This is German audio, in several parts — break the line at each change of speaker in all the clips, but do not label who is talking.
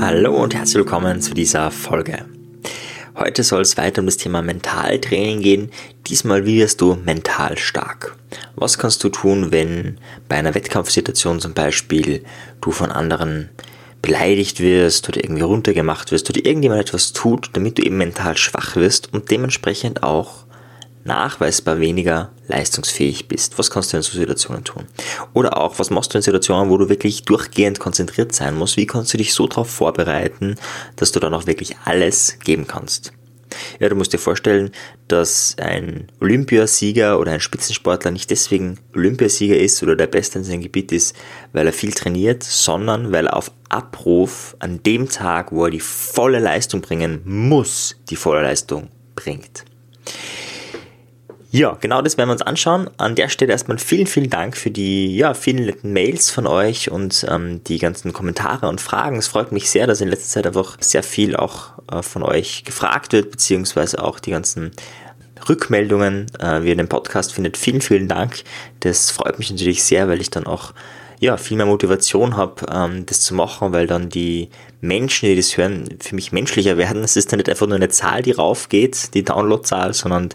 Hallo und herzlich willkommen zu dieser Folge. Heute soll es weiter um das Thema Mentaltraining gehen. Diesmal wie wirst du mental stark. Was kannst du tun, wenn bei einer Wettkampfsituation zum Beispiel du von anderen beleidigt wirst oder irgendwie runtergemacht wirst oder irgendjemand etwas tut, damit du eben mental schwach wirst und dementsprechend auch nachweisbar weniger leistungsfähig bist. Was kannst du in so Situationen tun? Oder auch, was machst du in Situationen, wo du wirklich durchgehend konzentriert sein musst? Wie kannst du dich so darauf vorbereiten, dass du dann auch wirklich alles geben kannst? Ja, du musst dir vorstellen, dass ein Olympiasieger oder ein Spitzensportler nicht deswegen Olympiasieger ist oder der Beste in seinem Gebiet ist, weil er viel trainiert, sondern weil er auf Abruf an dem Tag, wo er die volle Leistung bringen muss, die volle Leistung bringt. Ja, genau das werden wir uns anschauen. An der Stelle erstmal vielen, vielen Dank für die ja, vielen netten Mails von euch und ähm, die ganzen Kommentare und Fragen. Es freut mich sehr, dass in letzter Zeit einfach sehr viel auch äh, von euch gefragt wird, beziehungsweise auch die ganzen Rückmeldungen, äh, wie ihr den Podcast findet. Vielen, vielen Dank. Das freut mich natürlich sehr, weil ich dann auch ja, viel mehr Motivation habe, ähm, das zu machen, weil dann die Menschen, die das hören, für mich menschlicher werden. Es ist dann nicht einfach nur eine Zahl, die raufgeht, die Downloadzahl, sondern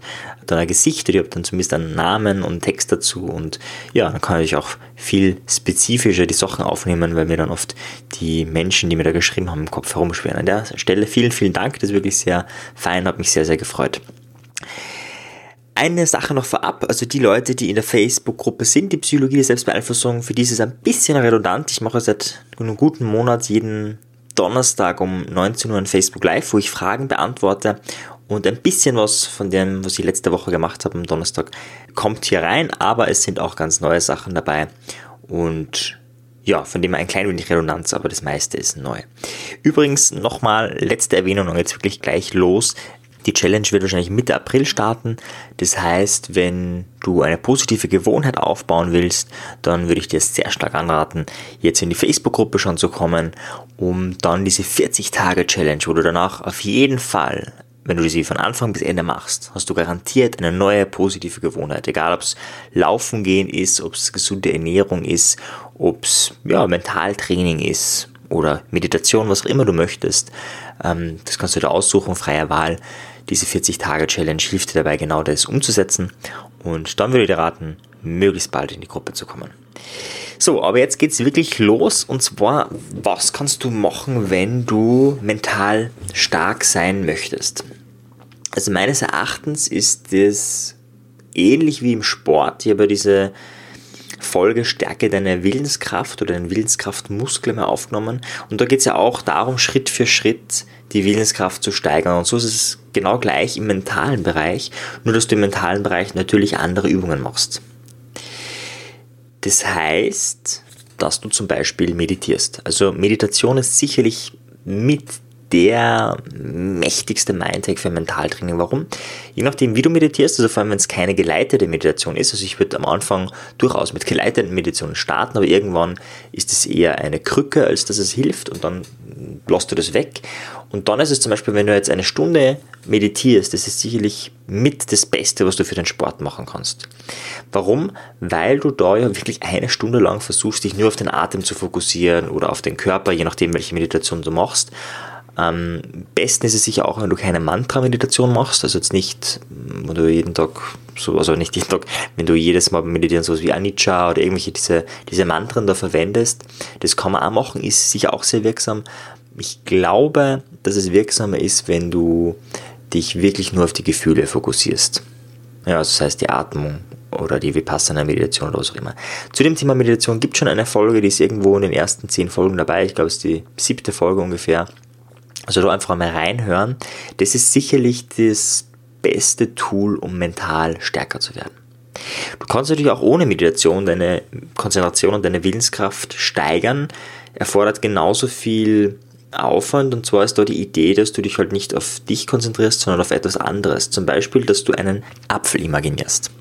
dann ein Gesicht, ich habe dann zumindest einen Namen und Text dazu und ja, dann kann ich auch viel spezifischer die Sachen aufnehmen, weil mir dann oft die Menschen, die mir da geschrieben haben, im Kopf herumschweren. An der Stelle vielen, vielen Dank, das ist wirklich sehr fein, hat mich sehr, sehr gefreut. Eine Sache noch vorab, also die Leute, die in der Facebook-Gruppe sind, die Psychologie der Selbstbeeinflussung, für die ist es ein bisschen redundant. Ich mache seit einem guten Monat jeden Donnerstag um 19 Uhr ein Facebook Live, wo ich Fragen beantworte und ein bisschen was von dem, was ich letzte Woche gemacht habe am Donnerstag, kommt hier rein, aber es sind auch ganz neue Sachen dabei und ja, von dem ein klein wenig Redundanz, aber das meiste ist neu. Übrigens nochmal letzte Erwähnung und jetzt wirklich gleich los. Die Challenge wird wahrscheinlich Mitte April starten. Das heißt, wenn du eine positive Gewohnheit aufbauen willst, dann würde ich dir sehr stark anraten, jetzt in die Facebook-Gruppe schon zu kommen, um dann diese 40-Tage-Challenge, wo du danach auf jeden Fall wenn du sie von Anfang bis Ende machst, hast du garantiert eine neue positive Gewohnheit. Egal ob es Laufen gehen ist, ob es gesunde Ernährung ist, ob es ja, Mentaltraining ist oder Meditation, was auch immer du möchtest. Ähm, das kannst du dir aussuchen, freier Wahl. Diese 40-Tage-Challenge hilft dir dabei, genau das umzusetzen. Und dann würde ich dir raten, möglichst bald in die Gruppe zu kommen. So, aber jetzt geht's wirklich los. Und zwar, was kannst du machen, wenn du mental stark sein möchtest? Also meines Erachtens ist das ähnlich wie im Sport. Ich habe diese Folge Stärke deiner Willenskraft oder deinen Willenskraftmuskel mal aufgenommen. Und da geht es ja auch darum, Schritt für Schritt die Willenskraft zu steigern. Und so ist es genau gleich im mentalen Bereich, nur dass du im mentalen Bereich natürlich andere Übungen machst. Das heißt, dass du zum Beispiel meditierst. Also Meditation ist sicherlich mit der mächtigste Mindhack für Mentaltraining. Warum? Je nachdem, wie du meditierst, also vor allem, wenn es keine geleitete Meditation ist, also ich würde am Anfang durchaus mit geleiteten Meditationen starten, aber irgendwann ist es eher eine Krücke, als dass es hilft und dann lässt du das weg. Und dann ist es zum Beispiel, wenn du jetzt eine Stunde meditierst, das ist sicherlich mit das Beste, was du für den Sport machen kannst. Warum? Weil du da ja wirklich eine Stunde lang versuchst, dich nur auf den Atem zu fokussieren oder auf den Körper, je nachdem, welche Meditation du machst am besten ist es sicher auch, wenn du keine Mantra-Meditation machst, also jetzt nicht, wenn du jeden Tag so, also nicht jeden Tag, wenn du jedes Mal meditieren sowas wie Anicca oder irgendwelche diese, diese Mantren da verwendest. Das kann man auch machen, ist sicher auch sehr wirksam. Ich glaube, dass es wirksamer ist, wenn du dich wirklich nur auf die Gefühle fokussierst. Ja, also das heißt die Atmung oder die Vipassana-Meditation oder was auch immer. Zu dem Thema Meditation gibt es schon eine Folge, die ist irgendwo in den ersten zehn Folgen dabei. Ich glaube, es ist die siebte Folge ungefähr. Also da einfach mal reinhören. Das ist sicherlich das beste Tool, um mental stärker zu werden. Du kannst natürlich auch ohne Meditation deine Konzentration und deine Willenskraft steigern. Erfordert genauso viel Aufwand und zwar ist da die Idee, dass du dich halt nicht auf dich konzentrierst, sondern auf etwas anderes. Zum Beispiel, dass du einen Apfel imaginierst.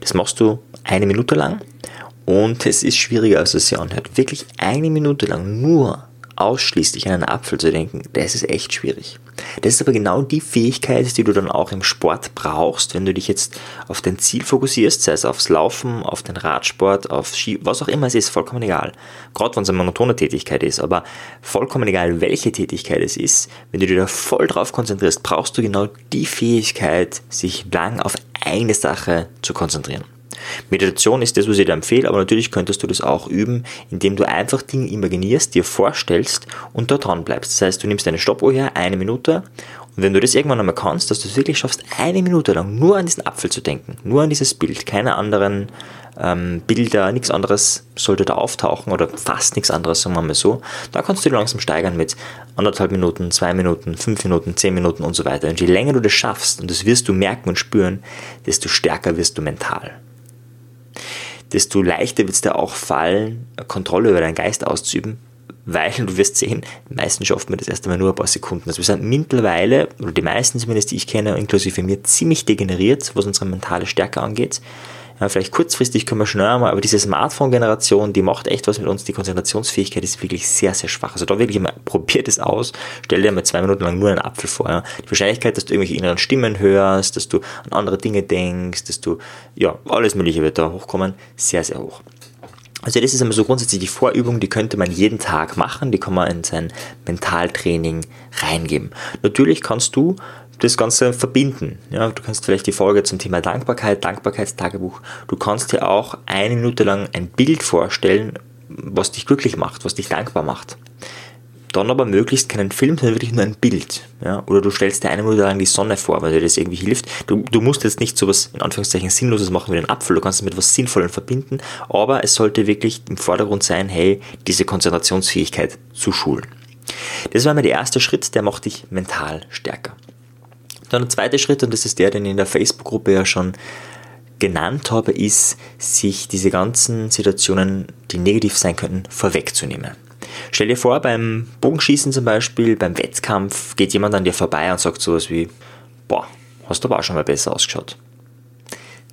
Das machst du eine Minute lang und es ist schwieriger, als es sich anhört. Wirklich eine Minute lang nur ausschließlich an einen Apfel zu denken, das ist echt schwierig. Das ist aber genau die Fähigkeit, die du dann auch im Sport brauchst, wenn du dich jetzt auf dein Ziel fokussierst, sei es aufs Laufen, auf den Radsport, auf Ski, was auch immer es ist, vollkommen egal. Gerade wenn es eine monotone Tätigkeit ist, aber vollkommen egal, welche Tätigkeit es ist, wenn du dich da voll drauf konzentrierst, brauchst du genau die Fähigkeit, sich lang auf eine Sache zu konzentrieren. Meditation ist das, was ich dir empfehle, aber natürlich könntest du das auch üben, indem du einfach Dinge imaginierst, dir vorstellst und da dran bleibst. Das heißt, du nimmst eine Stoppuhr her, eine Minute und wenn du das irgendwann einmal kannst, dass du es wirklich schaffst, eine Minute lang nur an diesen Apfel zu denken, nur an dieses Bild, keine anderen ähm, Bilder, nichts anderes sollte da auftauchen oder fast nichts anderes, sagen wir mal so, da kannst du langsam steigern mit anderthalb Minuten, zwei Minuten, fünf Minuten, zehn Minuten und so weiter. Und je länger du das schaffst, und das wirst du merken und spüren, desto stärker wirst du mental desto leichter wird es dir auch fallen, Kontrolle über deinen Geist auszuüben, weil du wirst sehen, meistens schafft man das erst einmal nur ein paar Sekunden. Also wir sind mittlerweile, oder die meisten zumindest, die ich kenne, inklusive mir, ziemlich degeneriert, was unsere mentale Stärke angeht. Ja, vielleicht kurzfristig können wir schneller mal, aber diese Smartphone-Generation, die macht echt was mit uns. Die Konzentrationsfähigkeit ist wirklich sehr, sehr schwach. Also da wirklich mal, probiert es aus. Stell dir mal zwei Minuten lang nur einen Apfel vor. Ja. Die Wahrscheinlichkeit, dass du irgendwelche inneren Stimmen hörst, dass du an andere Dinge denkst, dass du, ja, alles Mögliche wird da hochkommen, sehr, sehr hoch. Also das ist einmal so grundsätzlich die Vorübung, die könnte man jeden Tag machen, die kann man in sein Mentaltraining reingeben. Natürlich kannst du das Ganze verbinden. Ja, du kannst vielleicht die Folge zum Thema Dankbarkeit, Dankbarkeitstagebuch, du kannst dir auch eine Minute lang ein Bild vorstellen, was dich glücklich macht, was dich dankbar macht. Dann aber möglichst keinen Film, sondern wirklich nur ein Bild. Ja? Oder du stellst dir eine Minute lang die Sonne vor, weil dir das irgendwie hilft. Du, du musst jetzt nicht so was in Anführungszeichen Sinnloses machen wie den Apfel, du kannst es mit etwas Sinnvollem verbinden, aber es sollte wirklich im Vordergrund sein, hey, diese Konzentrationsfähigkeit zu schulen. Das war mal der erste Schritt, der macht dich mental stärker. Dann der zweite Schritt, und das ist der, den ich in der Facebook-Gruppe ja schon genannt habe, ist, sich diese ganzen Situationen, die negativ sein könnten, vorwegzunehmen. Stell dir vor, beim Bogenschießen zum Beispiel, beim Wettkampf, geht jemand an dir vorbei und sagt sowas wie, boah, hast du aber auch schon mal besser ausgeschaut.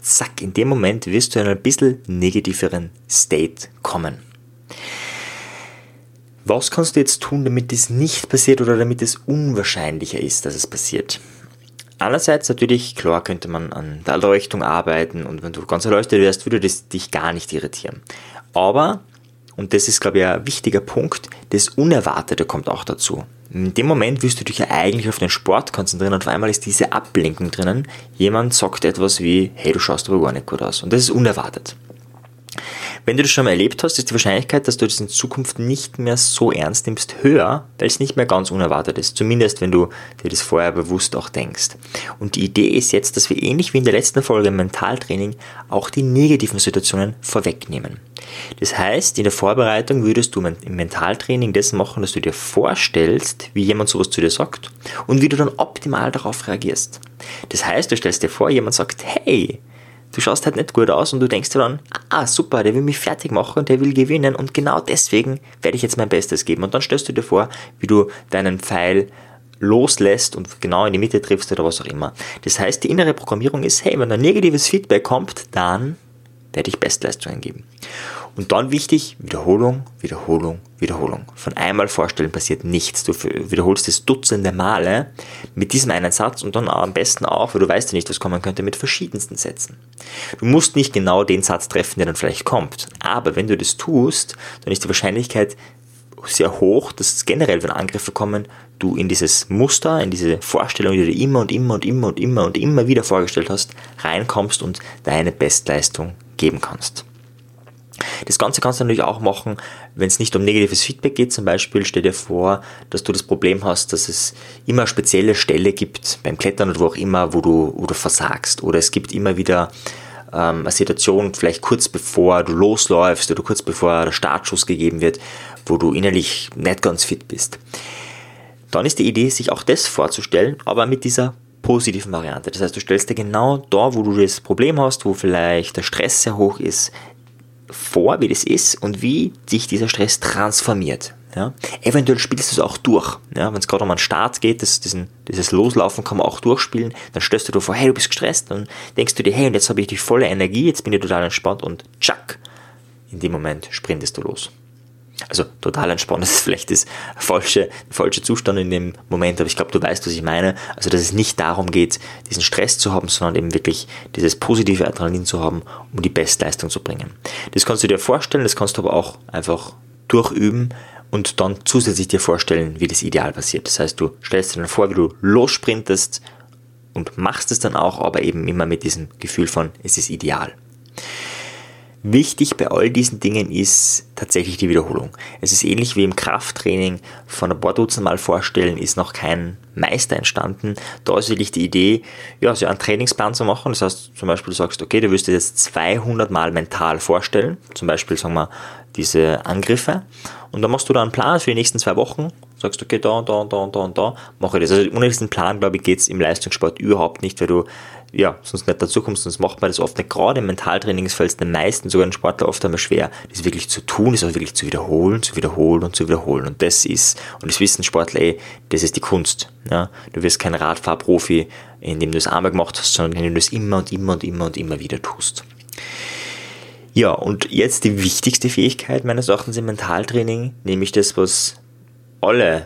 Zack, in dem Moment wirst du in ein bisschen negativeren State kommen. Was kannst du jetzt tun, damit es nicht passiert oder damit es unwahrscheinlicher ist, dass es passiert? Einerseits natürlich, klar könnte man an der Erleuchtung arbeiten und wenn du ganz erleuchtet wärst, würde das dich gar nicht irritieren. Aber, und das ist glaube ich ein wichtiger Punkt, das Unerwartete kommt auch dazu. In dem Moment wirst du dich ja eigentlich auf den Sport konzentrieren und auf einmal ist diese Ablenkung drinnen. Jemand sagt etwas wie, hey, du schaust aber gar nicht gut aus. Und das ist unerwartet. Wenn du das schon mal erlebt hast, ist die Wahrscheinlichkeit, dass du das in Zukunft nicht mehr so ernst nimmst, höher, weil es nicht mehr ganz unerwartet ist. Zumindest, wenn du dir das vorher bewusst auch denkst. Und die Idee ist jetzt, dass wir ähnlich wie in der letzten Folge im Mentaltraining auch die negativen Situationen vorwegnehmen. Das heißt, in der Vorbereitung würdest du im Mentaltraining das machen, dass du dir vorstellst, wie jemand sowas zu dir sagt und wie du dann optimal darauf reagierst. Das heißt, du stellst dir vor, jemand sagt, hey, du schaust halt nicht gut aus und du denkst dir dann, ah super, der will mich fertig machen der will gewinnen und genau deswegen werde ich jetzt mein Bestes geben. Und dann stellst du dir vor, wie du deinen Pfeil loslässt und genau in die Mitte triffst oder was auch immer. Das heißt, die innere Programmierung ist, hey, wenn ein negatives Feedback kommt, dann werde ich Bestleistungen geben. Und dann wichtig, Wiederholung, Wiederholung, Wiederholung. Von einmal vorstellen passiert nichts. Du wiederholst es dutzende Male mit diesem einen Satz und dann am besten auch, weil du weißt ja nicht, was kommen könnte, mit verschiedensten Sätzen. Du musst nicht genau den Satz treffen, der dann vielleicht kommt. Aber wenn du das tust, dann ist die Wahrscheinlichkeit sehr hoch, dass generell, wenn Angriffe kommen, du in dieses Muster, in diese Vorstellung, die du immer und immer und immer und immer und immer wieder vorgestellt hast, reinkommst und deine Bestleistung geben kannst. Das Ganze kannst du natürlich auch machen, wenn es nicht um negatives Feedback geht. Zum Beispiel stell dir vor, dass du das Problem hast, dass es immer spezielle Stelle gibt beim Klettern oder wo auch immer, wo du, wo du versagst. Oder es gibt immer wieder ähm, eine Situation, vielleicht kurz bevor du losläufst oder kurz bevor der Startschuss gegeben wird, wo du innerlich nicht ganz fit bist. Dann ist die Idee, sich auch das vorzustellen, aber mit dieser positiven Variante. Das heißt, du stellst dir genau da, wo du das Problem hast, wo vielleicht der Stress sehr hoch ist, vor, wie das ist und wie sich dieser Stress transformiert. Ja? Eventuell spielst du es auch durch. Ja? Wenn es gerade um einen Start geht, das, diesen, dieses Loslaufen kann man auch durchspielen, dann stellst du dir vor, hey, du bist gestresst, dann denkst du dir, hey, und jetzt habe ich die volle Energie, jetzt bin ich total entspannt und tschack, in dem Moment sprintest du los. Also total entspannt ist vielleicht das falsche, falsche Zustand in dem Moment, aber ich glaube, du weißt, was ich meine. Also, dass es nicht darum geht, diesen Stress zu haben, sondern eben wirklich dieses positive Adrenalin zu haben, um die Bestleistung zu bringen. Das kannst du dir vorstellen, das kannst du aber auch einfach durchüben und dann zusätzlich dir vorstellen, wie das ideal passiert. Das heißt, du stellst dir dann vor, wie du lossprintest und machst es dann auch, aber eben immer mit diesem Gefühl von, es ist ideal. Wichtig bei all diesen Dingen ist tatsächlich die Wiederholung. Es ist ähnlich wie im Krafttraining. Von ein paar Dutzend Mal vorstellen ist noch kein Meister entstanden. Da ist wirklich die Idee, ja, so einen Trainingsplan zu machen. Das heißt, zum Beispiel du sagst, okay, du wirst dir jetzt 200 Mal mental vorstellen. Zum Beispiel, sagen wir, diese Angriffe. Und dann machst du da einen Plan für die nächsten zwei Wochen. Sagst, okay, da, da, da, da und da, mache ich das. Also ohne diesen Plan, glaube ich, geht es im Leistungssport überhaupt nicht, weil du ja, sonst nicht dazu kommst, sonst macht man das oft nicht. Gerade im Mentaltraining fällt es den meisten, sogar den Sportler oft einmal schwer, das wirklich zu tun, das auch wirklich zu wiederholen, zu wiederholen und zu wiederholen. Und das ist, und das wissen Sportler eh, das ist die Kunst. Ja? Du wirst kein Radfahrprofi, indem du es einmal gemacht hast, sondern indem du es immer und immer und immer und immer wieder tust. Ja, und jetzt die wichtigste Fähigkeit meines Erachtens im Mentaltraining, nämlich das, was alle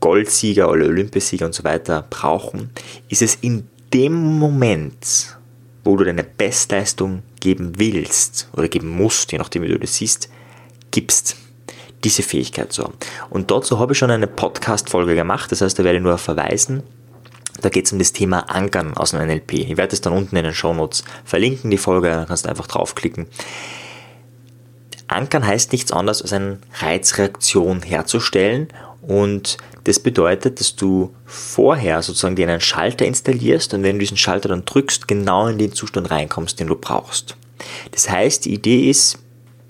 Goldsieger, alle Olympiasieger und so weiter brauchen, ist es in dem Moment, wo du deine Bestleistung geben willst oder geben musst, je nachdem wie du das siehst, gibst, diese Fähigkeit haben. Und dazu habe ich schon eine Podcast-Folge gemacht, das heißt, da werde ich nur verweisen. Da geht es um das Thema Ankern aus dem NLP. Ich werde es dann unten in den Show Notes verlinken, die Folge, dann kannst du einfach draufklicken. Ankern heißt nichts anderes als eine Reizreaktion herzustellen und das bedeutet, dass du vorher sozusagen dir einen Schalter installierst und wenn du diesen Schalter dann drückst, genau in den Zustand reinkommst, den du brauchst. Das heißt, die Idee ist,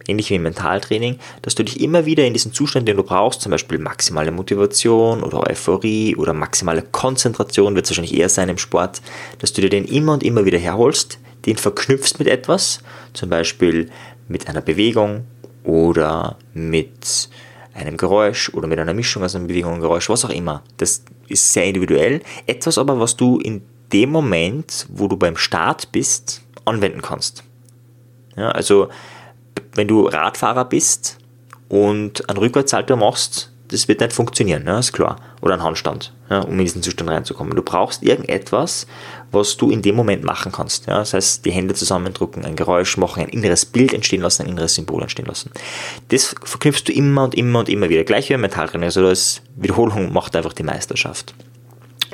ähnlich wie im Mentaltraining, dass du dich immer wieder in diesen Zustand, den du brauchst, zum Beispiel maximale Motivation oder Euphorie oder maximale Konzentration, wird es wahrscheinlich eher sein im Sport, dass du dir den immer und immer wieder herholst, den verknüpfst mit etwas, zum Beispiel mit einer Bewegung oder mit einem Geräusch oder mit einer Mischung aus einer Bewegung und Geräusch, was auch immer. Das ist sehr individuell. Etwas aber, was du in dem Moment, wo du beim Start bist, anwenden kannst. Ja, also, wenn du Radfahrer bist und einen Rückwärtssalto machst, das wird nicht funktionieren, ne? ist klar. Oder ein Handstand, ja, um in diesen Zustand reinzukommen. Du brauchst irgendetwas, was du in dem Moment machen kannst. Ja? Das heißt, die Hände zusammendrücken, ein Geräusch machen, ein inneres Bild entstehen lassen, ein inneres Symbol entstehen lassen. Das verknüpfst du immer und immer und immer wieder. Gleich wie im Metalltraining. Also das Wiederholung macht einfach die Meisterschaft.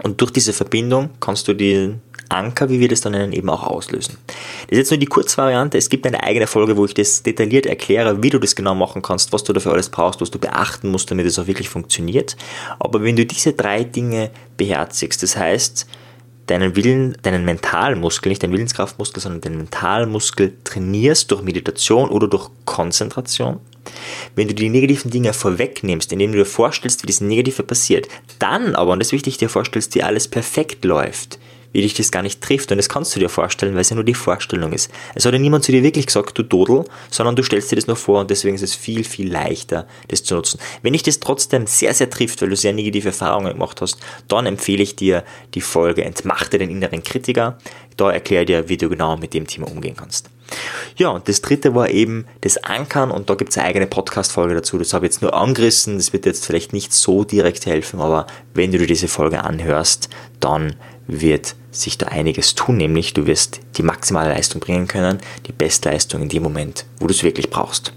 Und durch diese Verbindung kannst du den Anker, wie wir das dann eben auch auslösen. Das ist jetzt nur die Kurzvariante. Es gibt eine eigene Folge, wo ich das detailliert erkläre, wie du das genau machen kannst, was du dafür alles brauchst, was du beachten musst, damit es auch wirklich funktioniert. Aber wenn du diese drei Dinge beherzigst, das heißt, deinen Willen, deinen Mentalmuskel, nicht deinen Willenskraftmuskel, sondern den Mentalmuskel trainierst durch Meditation oder durch Konzentration, wenn du die negativen Dinge vorwegnimmst, indem du dir vorstellst, wie das Negative passiert, dann aber, und das ist wichtig, dir vorstellst, wie alles perfekt läuft, wie dich das gar nicht trifft. Und das kannst du dir vorstellen, weil es ja nur die Vorstellung ist. Es hat ja niemand zu dir wirklich gesagt, du Dodel, sondern du stellst dir das nur vor und deswegen ist es viel, viel leichter, das zu nutzen. Wenn dich das trotzdem sehr, sehr trifft, weil du sehr negative Erfahrungen gemacht hast, dann empfehle ich dir die Folge Entmachte den inneren Kritiker. Da erkläre ich dir, wie du genau mit dem Thema umgehen kannst. Ja, und das dritte war eben das Ankern und da gibt es eine eigene Podcast-Folge dazu. Das habe ich jetzt nur angerissen. Das wird jetzt vielleicht nicht so direkt helfen, aber wenn du dir diese Folge anhörst, dann wird sich da einiges tun, nämlich du wirst die maximale Leistung bringen können, die Bestleistung in dem Moment, wo du es wirklich brauchst.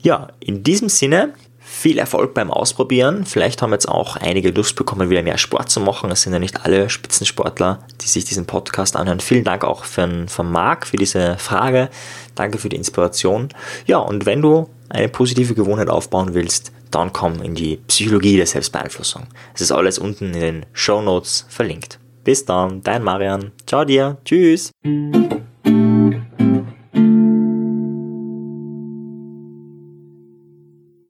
Ja, in diesem Sinne viel Erfolg beim Ausprobieren. Vielleicht haben jetzt auch einige Lust bekommen, wieder mehr Sport zu machen. Es sind ja nicht alle Spitzensportler, die sich diesen Podcast anhören. Vielen Dank auch für, von Marc für diese Frage. Danke für die Inspiration. Ja, und wenn du eine positive Gewohnheit aufbauen willst, dann komm in die Psychologie der Selbstbeeinflussung. Es ist alles unten in den Show Notes verlinkt. Bis dann, dein Marian. Ciao dir. Tschüss.